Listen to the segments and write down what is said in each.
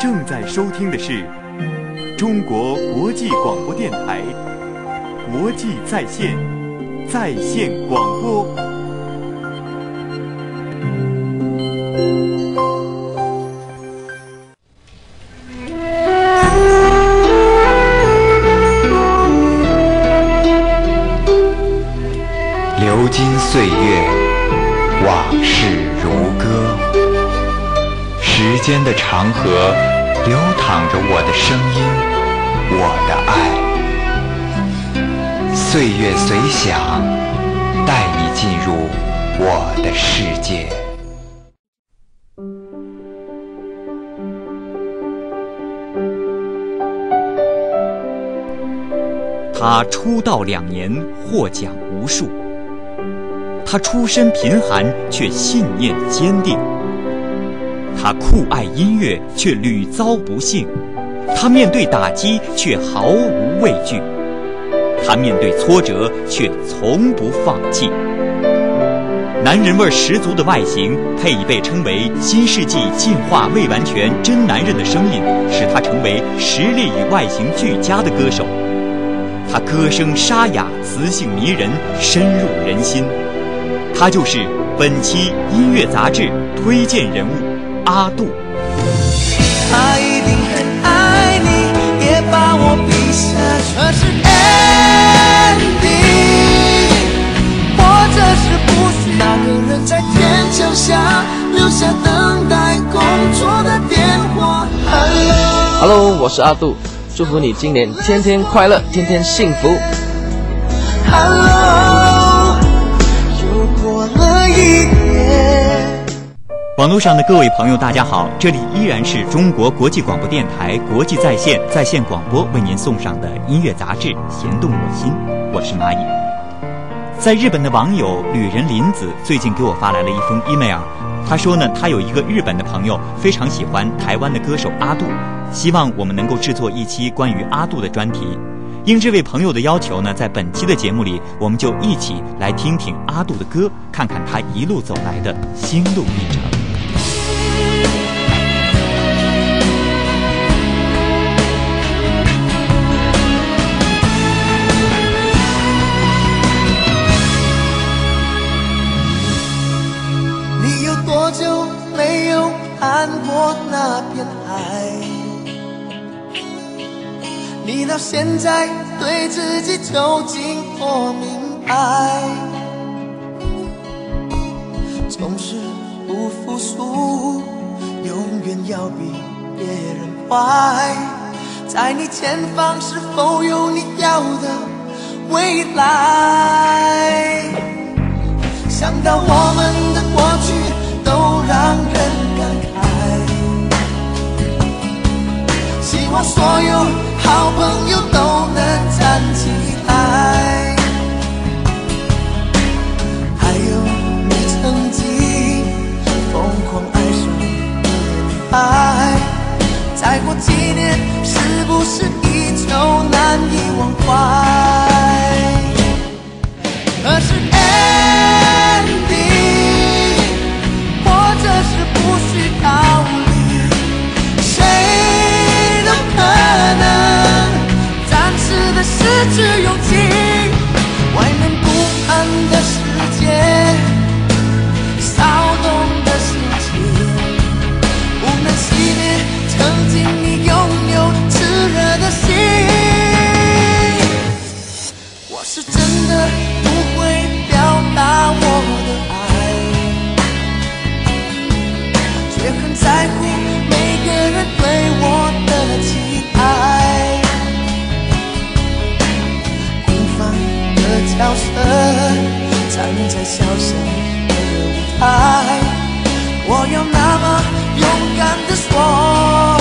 正在收听的是中国国际广播电台国际在线在线广播。的长河，流淌着我的声音，我的爱。岁月随想，带你进入我的世界。他出道两年，获奖无数。他出身贫寒，却信念坚定。他酷爱音乐，却屡遭不幸；他面对打击，却毫无畏惧；他面对挫折，却从不放弃。男人味十足的外形，配以被称为新世纪进化未完全真男人的声音，使他成为实力与外形俱佳的歌手。他歌声沙哑，磁性迷人，深入人心。他就是本期音乐杂志推荐人物阿杜。他一定很爱你，也把我比下全是 ending，或者是不许那个人在天桥下留下等待工作的电话。Hello，Hello，我是阿杜，祝福你今年天天快乐，天天幸福。Hello，又过了一年。网络上的各位朋友，大家好，这里依然是中国国际广播电台国际在线在线广播为您送上的音乐杂志《弦动我心》，我是蚂蚁。在日本的网友旅人林子最近给我发来了一封 email，他说呢，他有一个日本的朋友非常喜欢台湾的歌手阿杜，希望我们能够制作一期关于阿杜的专题。应这位朋友的要求呢，在本期的节目里，我们就一起来听听阿杜的歌，看看他一路走来的心路历程。那片海？你到现在对自己究竟多明白？总是不服输，永远要比别人坏。在你前方是否有你要的未来？想到我们的过去都让人感慨，希望所有好朋友都能站起来。还有你曾经疯狂爱上的女孩，再过几年是不是依旧难以忘怀？可是失去勇气。外面不安的世界，骚动的心情，不能熄灭曾经你拥有炽热的心。我是真的不会表达我的爱，却很在乎的角色，站在小小的舞台，我要那么勇敢的说。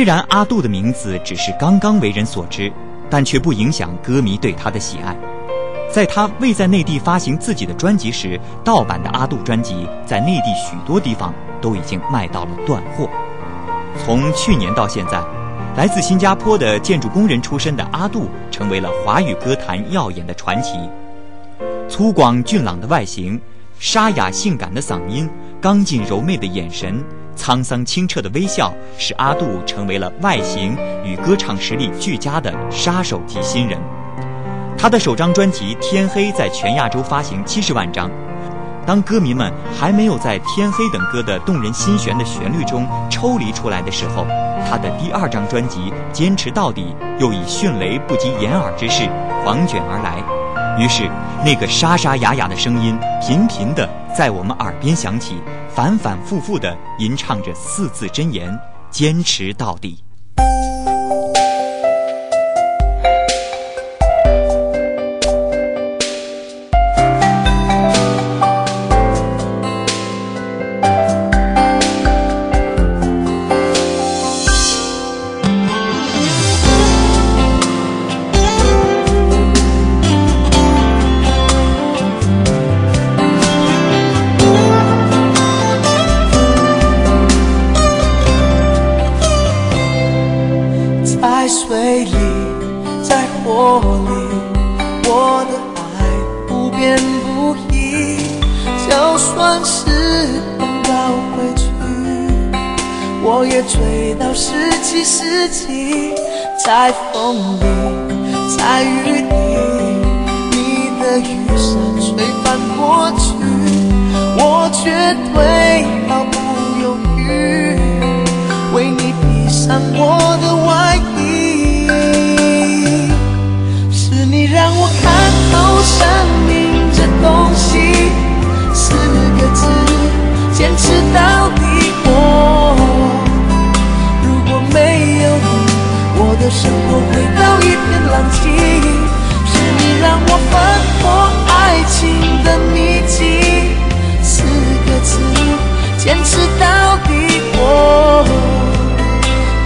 虽然阿杜的名字只是刚刚为人所知，但却不影响歌迷对他的喜爱。在他未在内地发行自己的专辑时，盗版的阿杜专辑在内地许多地方都已经卖到了断货。从去年到现在，来自新加坡的建筑工人出身的阿杜成为了华语歌坛耀眼的传奇。粗犷俊朗的外形，沙哑性感的嗓音，刚劲柔媚的眼神，沧桑清澈的微笑，使阿杜成为了外形与歌唱实力俱佳的杀手级新人。他的首张专辑《天黑》在全亚洲发行七十万张。当歌迷们还没有在《天黑》等歌的动人心弦的旋律中抽离出来的时候，他的第二张专辑《坚持到底》又以迅雷不及掩耳之势狂卷而来。于是，那个沙沙哑哑的声音频频地在我们耳边响起，反反复复地吟唱着四字真言：坚持到底。算时光倒回去，我也追到十七世纪。在风里，在雨里，你的雨伞吹翻过去，我绝对毫不犹豫。为你披上我的外衣，是你让我看透生字，坚持到底。我如果没有你，我的生活会到一片狼藉。是你让我翻破爱情的秘笈。四个字，坚持到底。我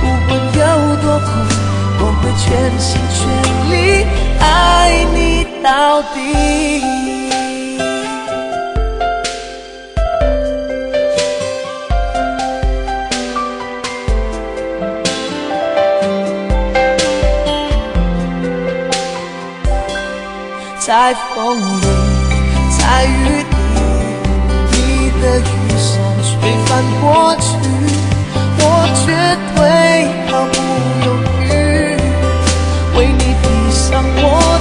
不管有多苦，我会全心全力爱你到底。在风里，在雨里，你的雨伞吹翻过去，我绝对毫不犹豫，为你披上我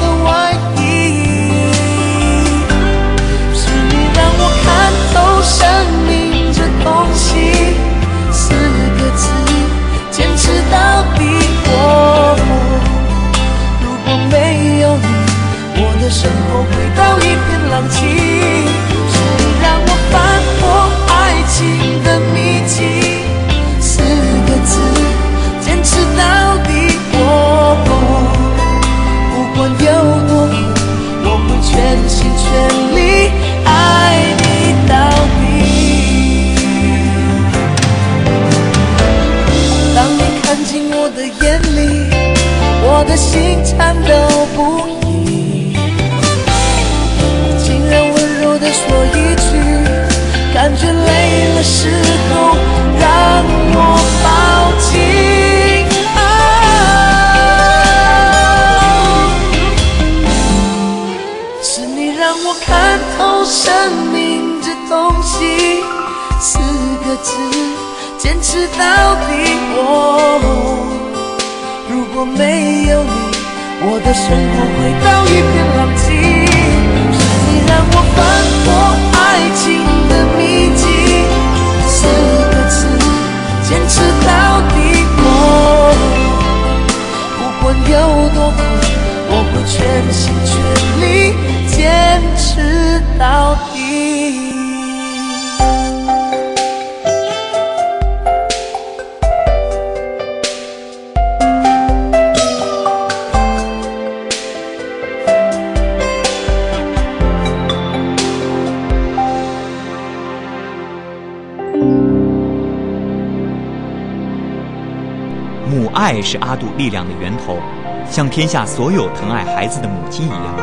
爱是阿杜力量的源头，像天下所有疼爱孩子的母亲一样。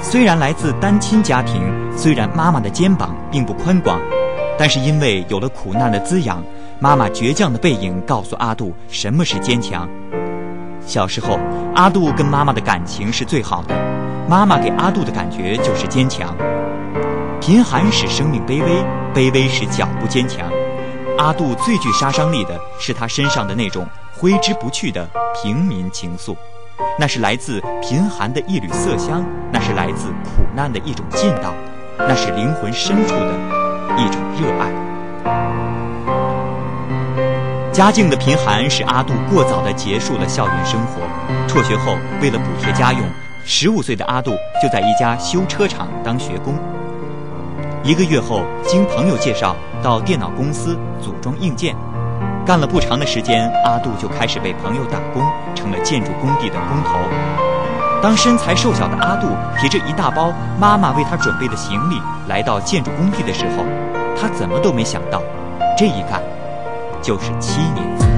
虽然来自单亲家庭，虽然妈妈的肩膀并不宽广，但是因为有了苦难的滋养，妈妈倔强的背影告诉阿杜什么是坚强。小时候，阿杜跟妈妈的感情是最好的，妈妈给阿杜的感觉就是坚强。贫寒使生命卑微，卑微使脚步坚强。阿杜最具杀伤力的是他身上的那种。挥之不去的平民情愫，那是来自贫寒的一缕色香，那是来自苦难的一种劲道，那是灵魂深处的一种热爱。家境的贫寒使阿杜过早地结束了校园生活。辍学后，为了补贴家用，十五岁的阿杜就在一家修车厂当学工。一个月后，经朋友介绍，到电脑公司组装硬件。干了不长的时间，阿杜就开始为朋友打工，成了建筑工地的工头。当身材瘦小的阿杜提着一大包妈妈为他准备的行李来到建筑工地的时候，他怎么都没想到，这一干就是七年。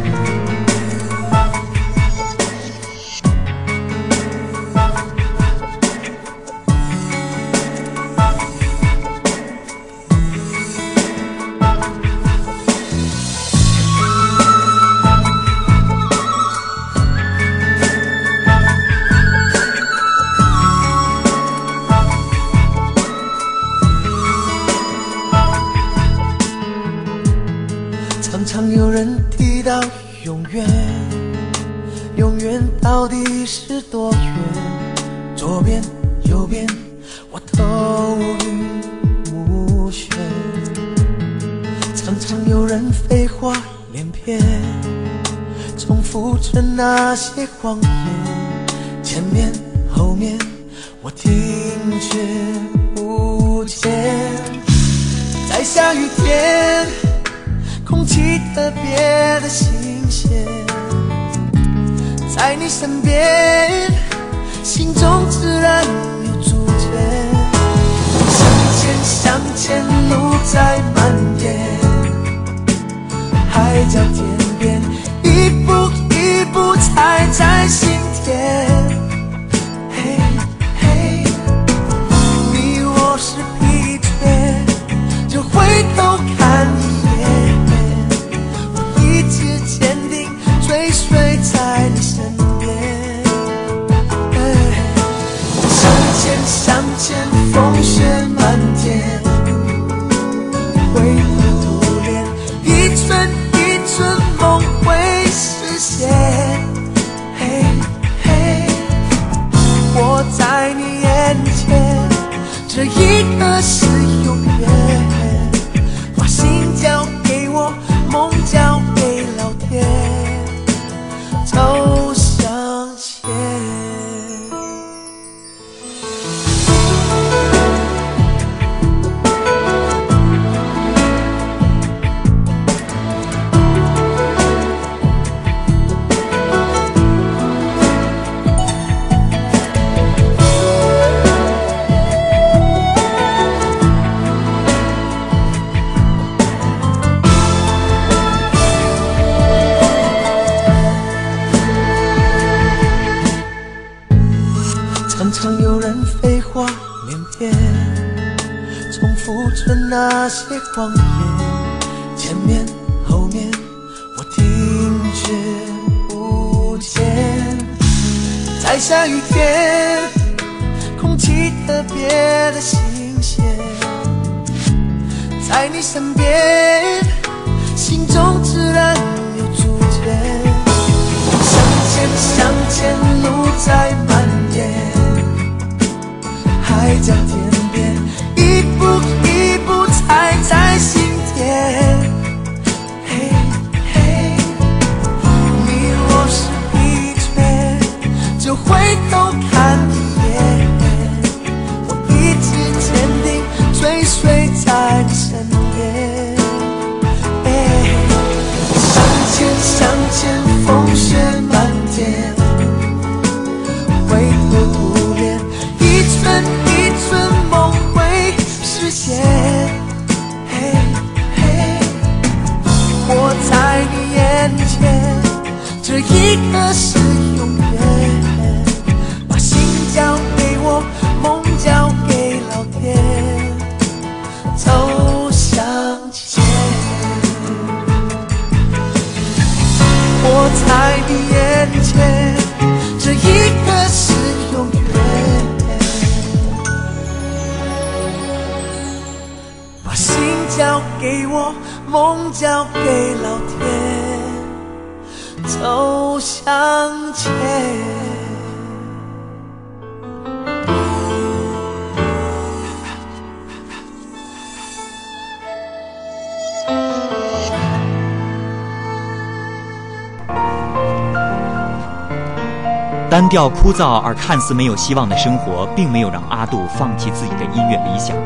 单调枯燥而看似没有希望的生活，并没有让阿杜放弃自己的音乐理想。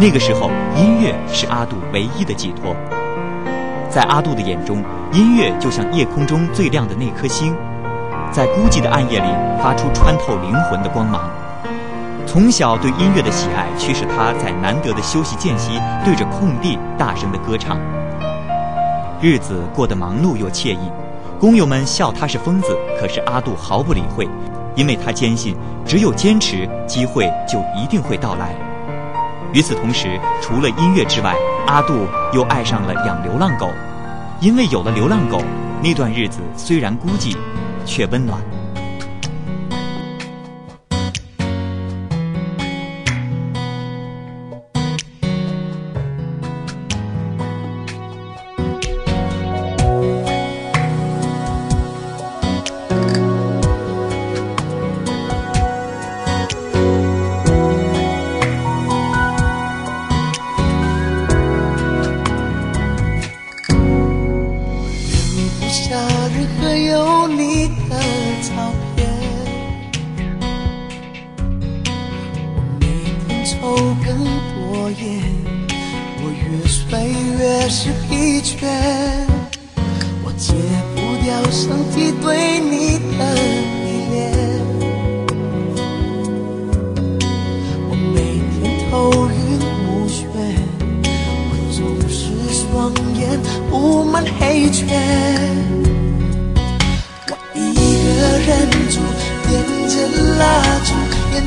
那个时候，音乐是阿杜唯一的寄托。在阿杜的眼中，音乐就像夜空中最亮的那颗星，在孤寂的暗夜里发出穿透灵魂的光芒。从小对音乐的喜爱，驱使他在难得的休息间隙，对着空地大声的歌唱。日子过得忙碌又惬意。工友们笑他是疯子，可是阿杜毫不理会，因为他坚信，只有坚持，机会就一定会到来。与此同时，除了音乐之外，阿杜又爱上了养流浪狗，因为有了流浪狗，那段日子虽然孤寂，却温暖。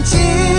心。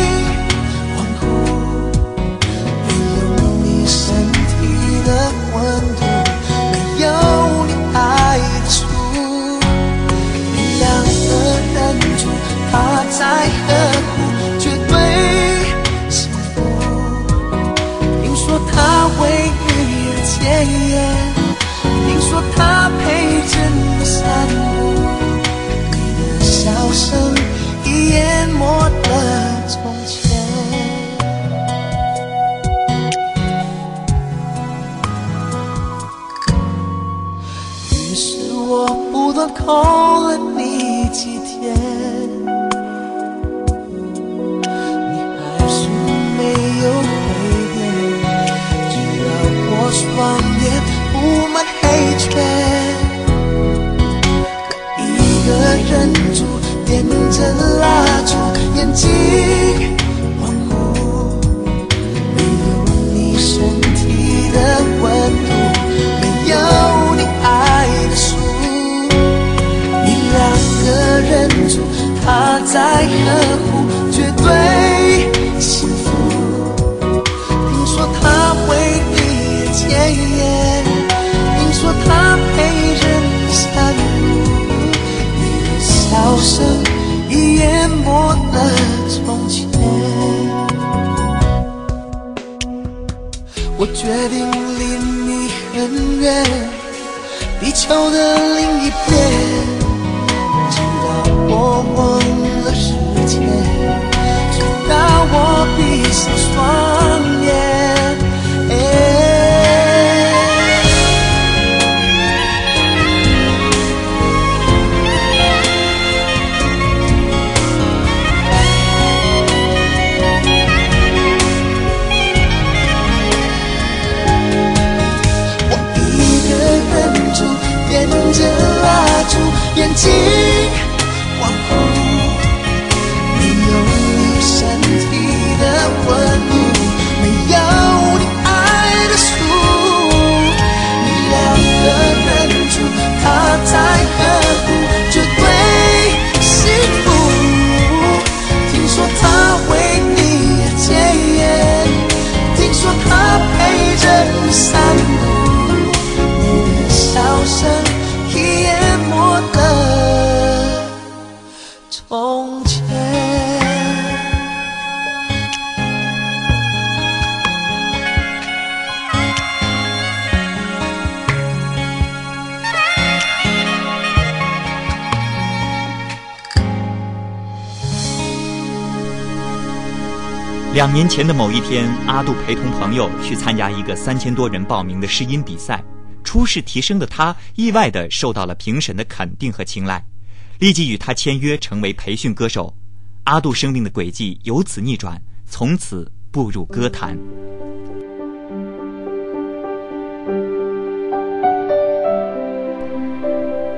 我决定离你很远，地球的另一边，直到我忘了时间，直到我眼睛两年前的某一天，阿杜陪同朋友去参加一个三千多人报名的试音比赛。初试提升的他，意外的受到了评审的肯定和青睐，立即与他签约成为培训歌手。阿杜生命的轨迹由此逆转，从此步入歌坛。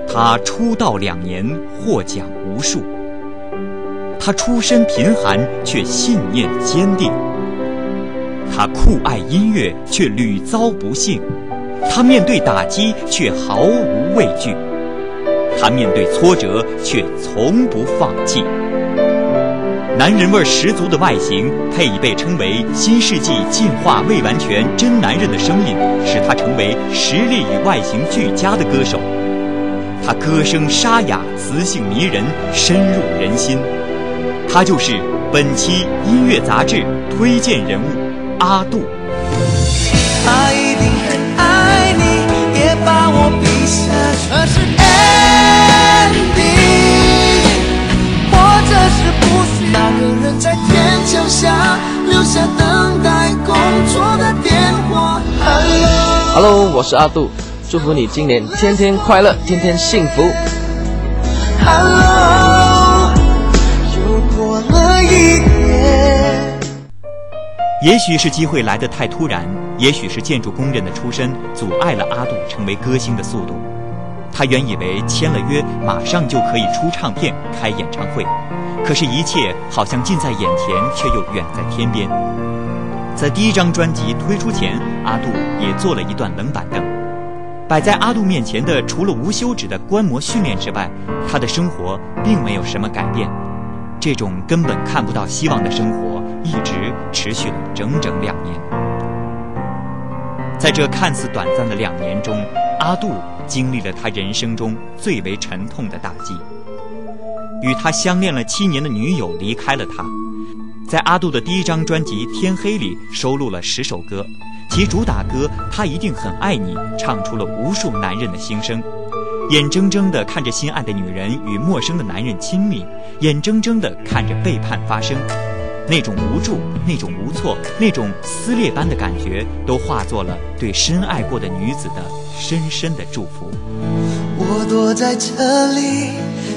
他出道两年，获奖无数。他出身贫寒，却信念坚定。他酷爱音乐，却屡遭不幸。他面对打击，却毫无畏惧。他面对挫折，却从不放弃。男人味十足的外形，配以被称为新世纪进化未完全真男人的声音，使他成为实力与外形俱佳的歌手。他歌声沙哑，磁性迷人，深入人心。他就是本期音乐杂志推荐人物阿杜。他一定很爱你，也把我比下这是 ending，或者是不是那个人在天桥下留下等待工作的电话？Hello，Hello，我是阿杜，祝福你今年天天快乐，天天幸福。Hello，也许是机会来得太突然，也许是建筑工人的出身阻碍了阿杜成为歌星的速度。他原以为签了约，马上就可以出唱片、开演唱会，可是，一切好像近在眼前，却又远在天边。在第一张专辑推出前，阿杜也做了一段冷板凳。摆在阿杜面前的，除了无休止的观摩训练之外，他的生活并没有什么改变。这种根本看不到希望的生活，一直持续了整整两年。在这看似短暂的两年中，阿杜经历了他人生中最为沉痛的打击。与他相恋了七年的女友离开了他。在阿杜的第一张专辑《天黑》里收录了十首歌，其主打歌《他一定很爱你》唱出了无数男人的心声。眼睁睁地看着心爱的女人与陌生的男人亲密，眼睁睁地看着背叛发生，那种无助、那种无措、那种撕裂般的感觉，都化作了对深爱过的女子的深深的祝福。我躲在这里，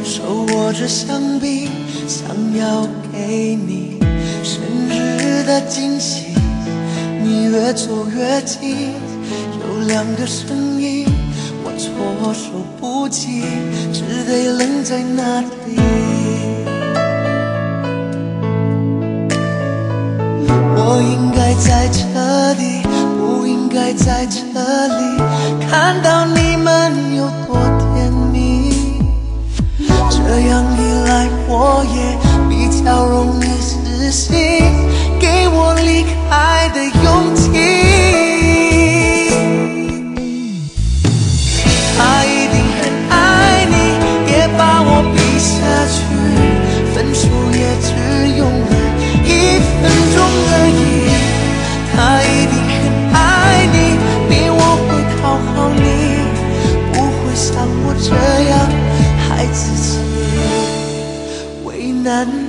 手握着香槟，想要给你生日的惊喜。你越走越近，有两个声音，措手不及，只得愣在那里。我应该在这里，不应该在这里，看到你们有多甜蜜。这样一来，我也比较容易死心，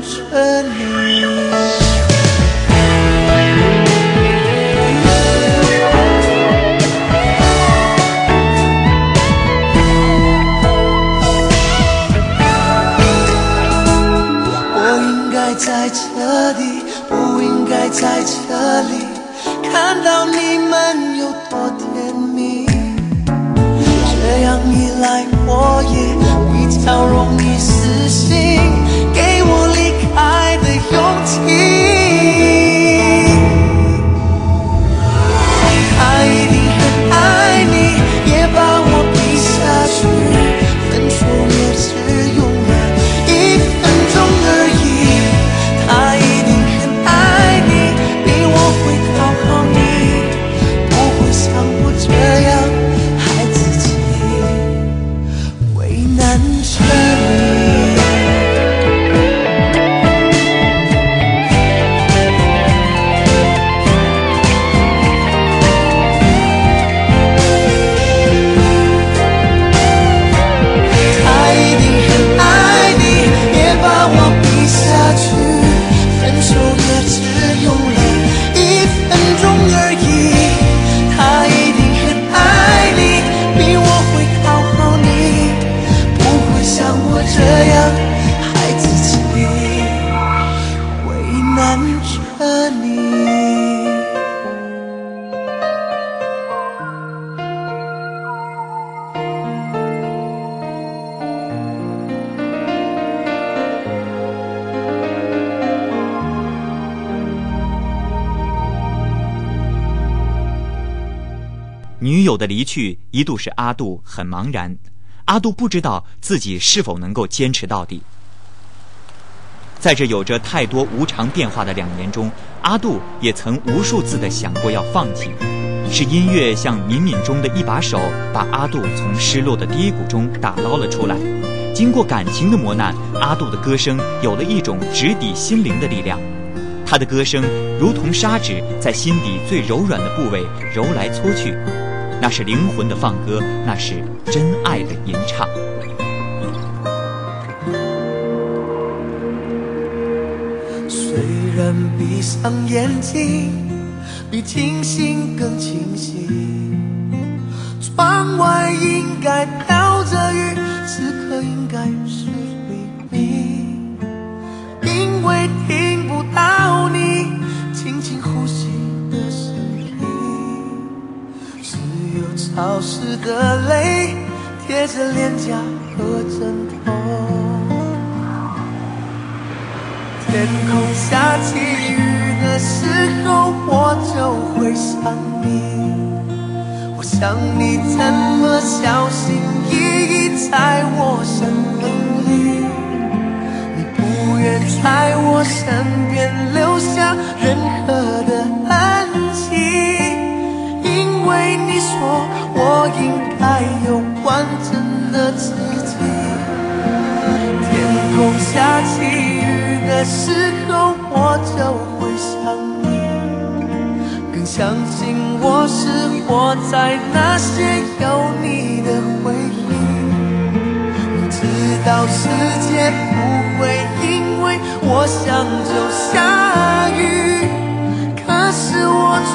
着你。一度使阿杜很茫然，阿杜不知道自己是否能够坚持到底。在这有着太多无常变化的两年中，阿杜也曾无数次的想过要放弃。是音乐像冥冥中的一把手，把阿杜从失落的低谷中打捞了出来。经过感情的磨难，阿杜的歌声有了一种直抵心灵的力量。他的歌声如同砂纸，在心底最柔软的部位揉来搓去，那是灵魂的放歌，那是真爱的吟唱。虽然闭上眼睛，比清醒更清晰。窗外应该飘着雨，潮湿的泪贴着脸颊和枕头。天空下起雨的时候，我就会想你。我想你怎么小心翼翼在我生命里，你不愿在我身边留下任何的，为你说我应该有完整的自己。天空下起雨的时候，我就会想你，更相信我是活在那些有你的回忆。你知道世界不会因为我想就下雨，可是我却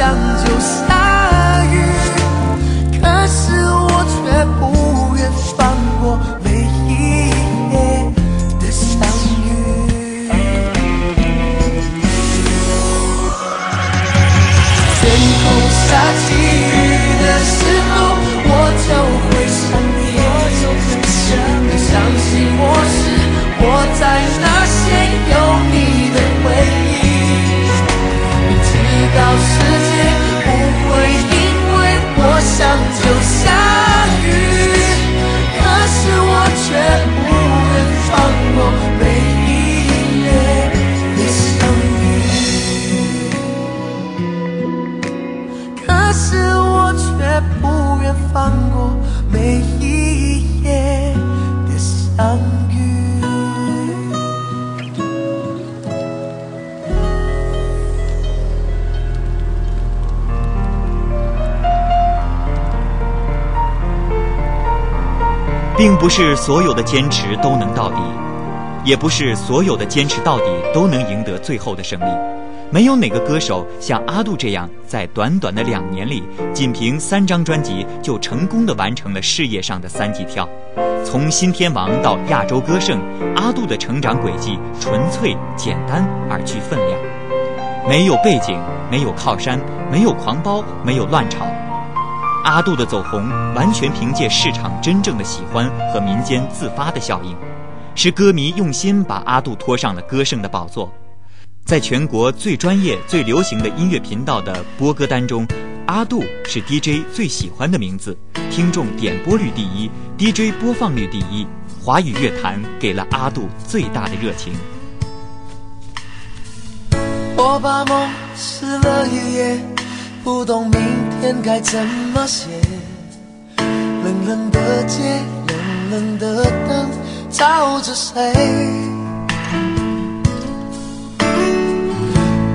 想就下雨，可是我却不愿放过每一夜的相遇。天空下起不是所有的坚持都能到底，也不是所有的坚持到底都能赢得最后的胜利。没有哪个歌手像阿杜这样，在短短的两年里，仅凭三张专辑就成功的完成了事业上的三级跳。从新天王到亚洲歌圣，阿杜的成长轨迹纯粹、简单而具分量。没有背景，没有靠山，没有狂飙，没有乱炒。阿杜的走红完全凭借市场真正的喜欢和民间自发的效应，是歌迷用心把阿杜拖上了歌圣的宝座。在全国最专业、最流行的音乐频道的播歌单中，阿杜是 DJ 最喜欢的名字，听众点播率第一，DJ 播放率第一。华语乐坛给了阿杜最大的热情。我把梦撕了一页，不懂明天该怎么写。冷冷的街，冷冷的灯，照着谁？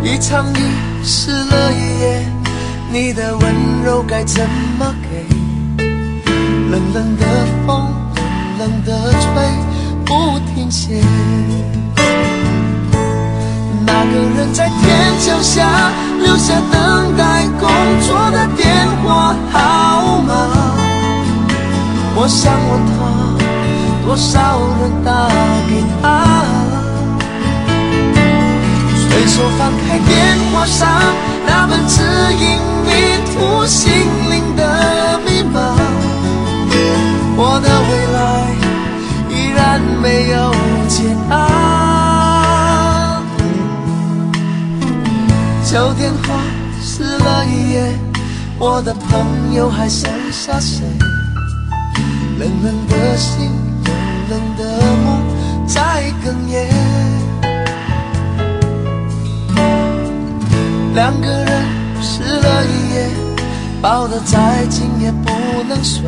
一场雨湿了一夜，你的温柔该怎么给？冷冷的风，冷冷的吹，不停歇。那个人在天桥下留下等待工作的电话号码。我想问他，多少人打给他？随手翻开电话上那本指引迷途心灵的密码，我的未来依然没有解答。旧电话撕了一页，我的朋友还剩下谁？冷冷的心，冷冷的梦在哽咽。两个人湿了一夜，抱得再紧也不能睡。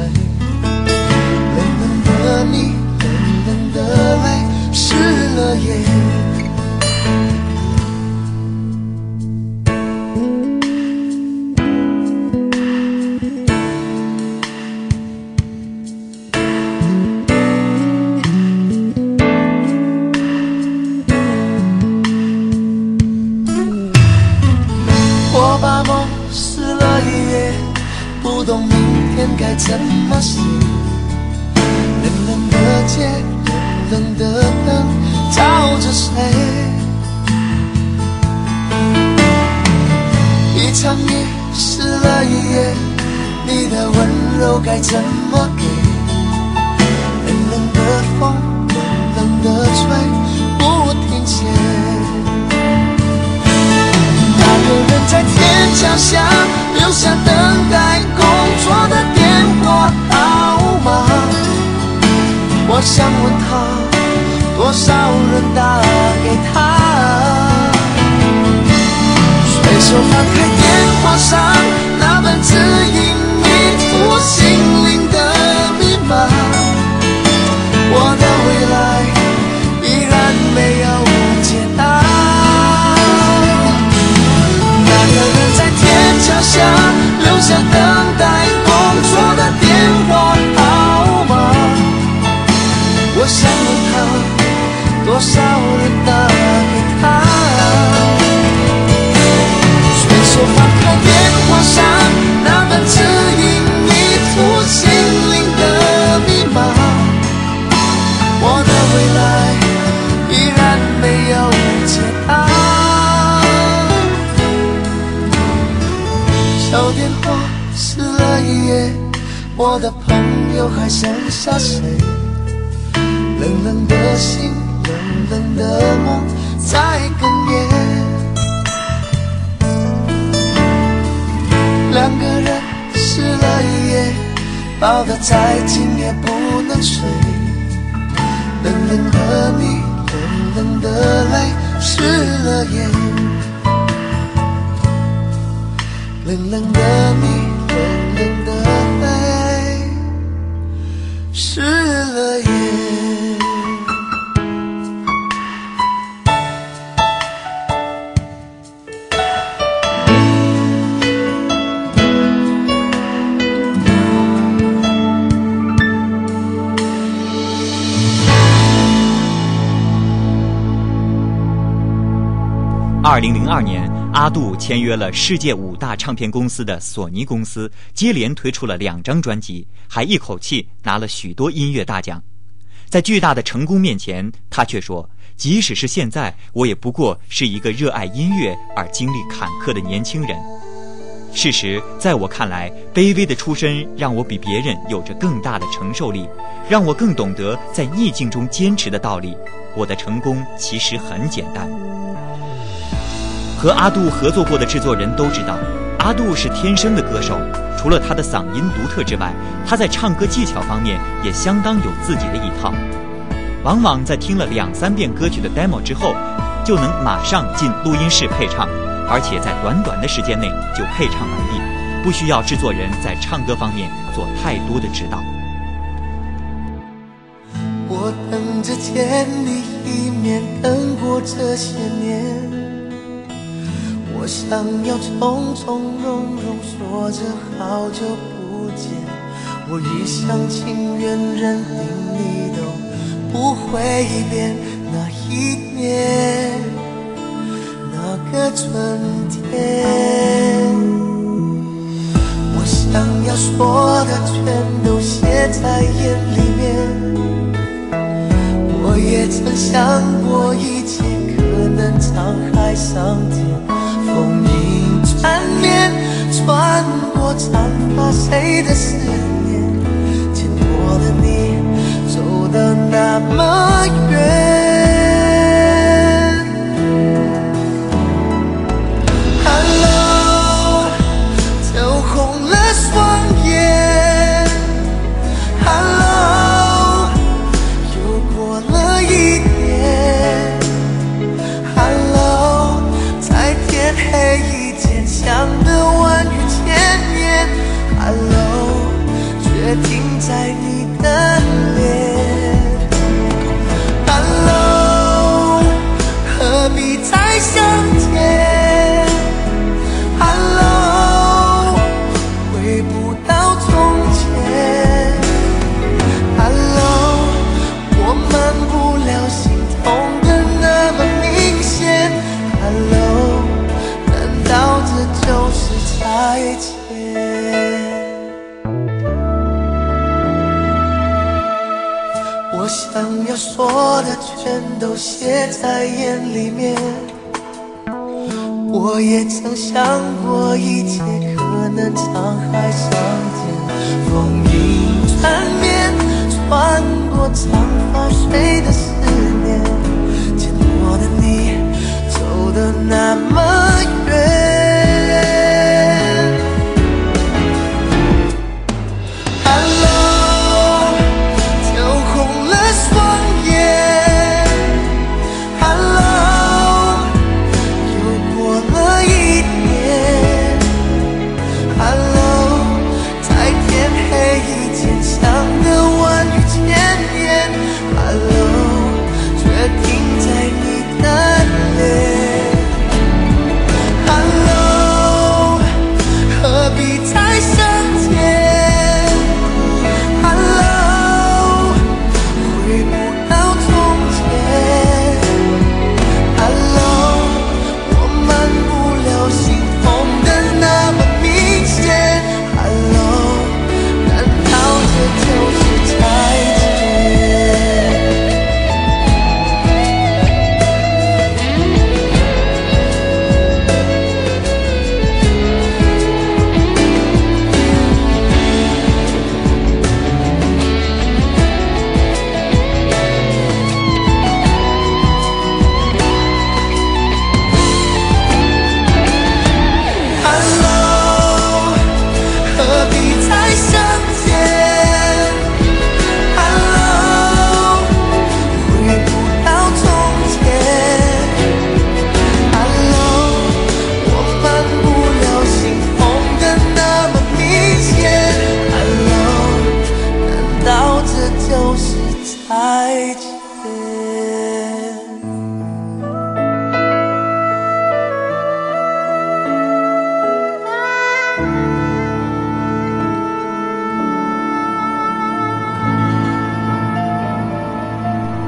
阿杜签约了世界五大唱片公司的索尼公司，接连推出了两张专辑，还一口气拿了许多音乐大奖。在巨大的成功面前，他却说：“即使是现在，我也不过是一个热爱音乐而经历坎坷的年轻人。”事实，在我看来，卑微的出身让我比别人有着更大的承受力，让我更懂得在逆境中坚持的道理。我的成功其实很简单。和阿杜合作过的制作人都知道，阿杜是天生的歌手。除了他的嗓音独特之外，他在唱歌技巧方面也相当有自己的一套。往往在听了两三遍歌曲的 demo 之后，就能马上进录音室配唱，而且在短短的时间内就配唱完毕，不需要制作人在唱歌方面做太多的指导。我等着见你一面，等过这些年。我想要从从容容说着好久不见，我一厢情愿认定你都不会变。那一年，那个春天，我想要说的全都写在眼里面。我也曾想过一切可能沧海桑田。风影缠绵，穿过长发谁的思念？牵过的你，走的那么远。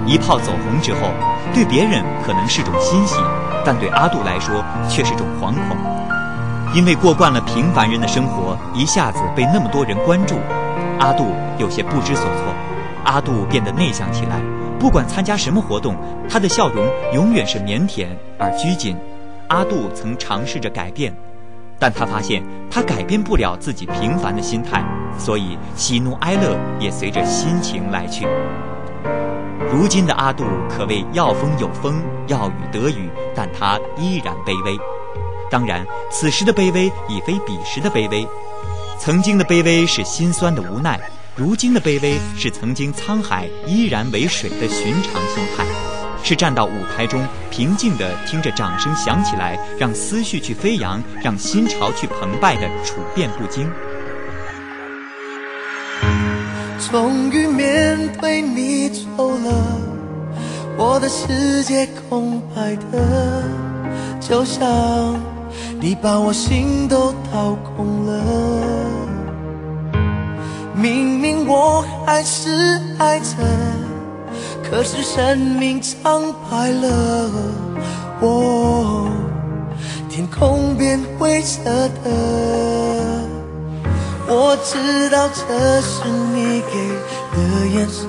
一炮走红之后，对别人可能是种欣喜，但对阿杜来说却是种惶恐，因为过惯了平凡人的生活，一下子被那么多人关注，阿杜有些不知所措。阿杜变得内向起来，不管参加什么活动，他的笑容永远是腼腆而拘谨。阿杜曾尝试着改变，但他发现他改变不了自己平凡的心态，所以喜怒哀乐也随着心情来去。如今的阿杜可谓要风有风，要雨得雨，但他依然卑微。当然，此时的卑微已非彼时的卑微，曾经的卑微是心酸的无奈，如今的卑微是曾经沧海依然为水的寻常心态，是站到舞台中平静地听着掌声响起来，让思绪去飞扬，让心潮去澎湃的处变不惊。终于面对你走了，我的世界空白的，就像你把我心都掏空了。明明我还是爱着，可是生命苍白了，我天空变灰色的。我知道这是你给的眼神，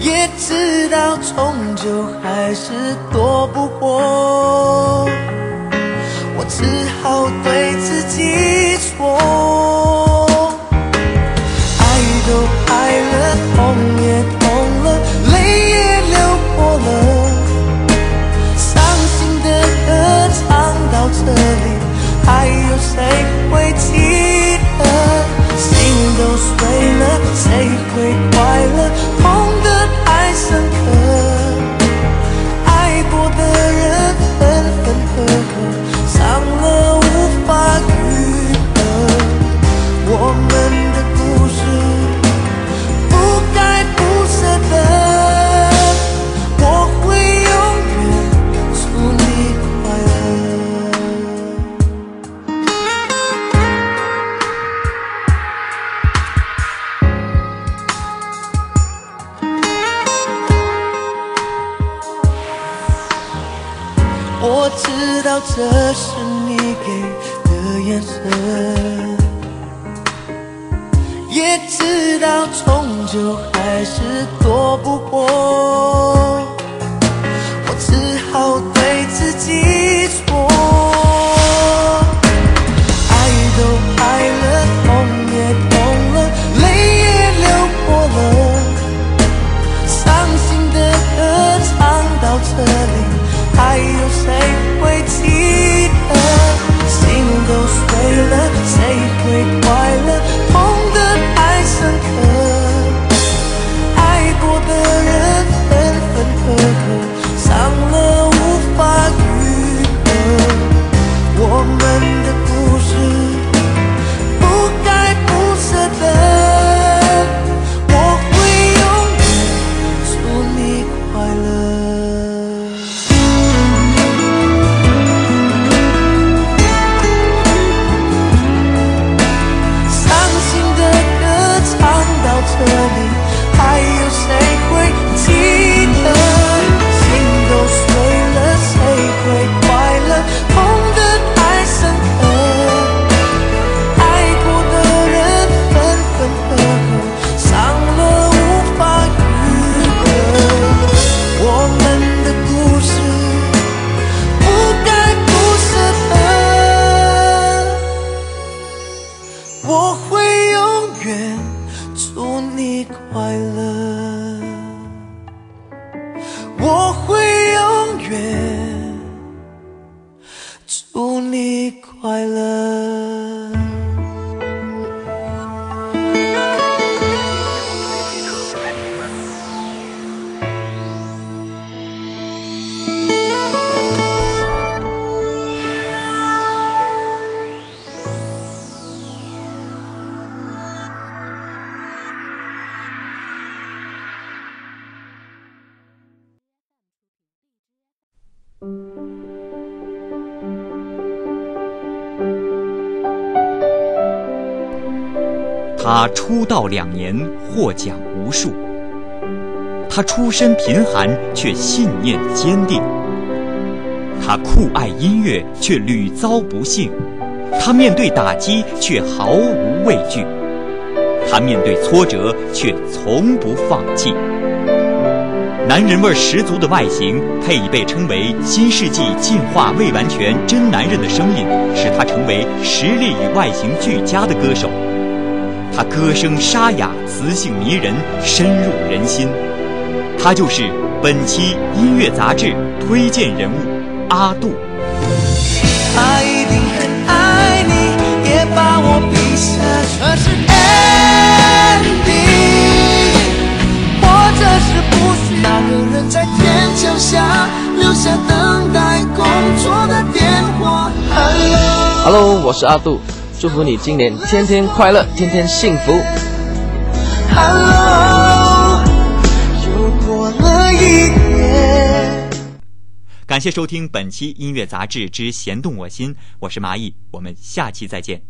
也知道终究还是躲不过，我只好对自己他出道两年，获奖无数。他出身贫寒，却信念坚定。他酷爱音乐，却屡遭不幸。他面对打击，却毫无畏惧。他面对挫折，却从不放弃。男人味十足的外形，配以被称为新世纪进化未完全真男人的声音，使他成为实力与外形俱佳的歌手。他歌声沙哑，磁性迷人，深入人心。他就是本期音乐杂志推荐人物阿杜。他一定很爱你，也把我比下全是 ending，或者是不需那个人在天桥下留下等待工作的电话。Hello，我是阿杜，祝福你今年天天快乐，天天幸福。Hello，又过了一年。感谢收听本期音乐杂志之弦动我心，我是蚂蚁，我们下期再见。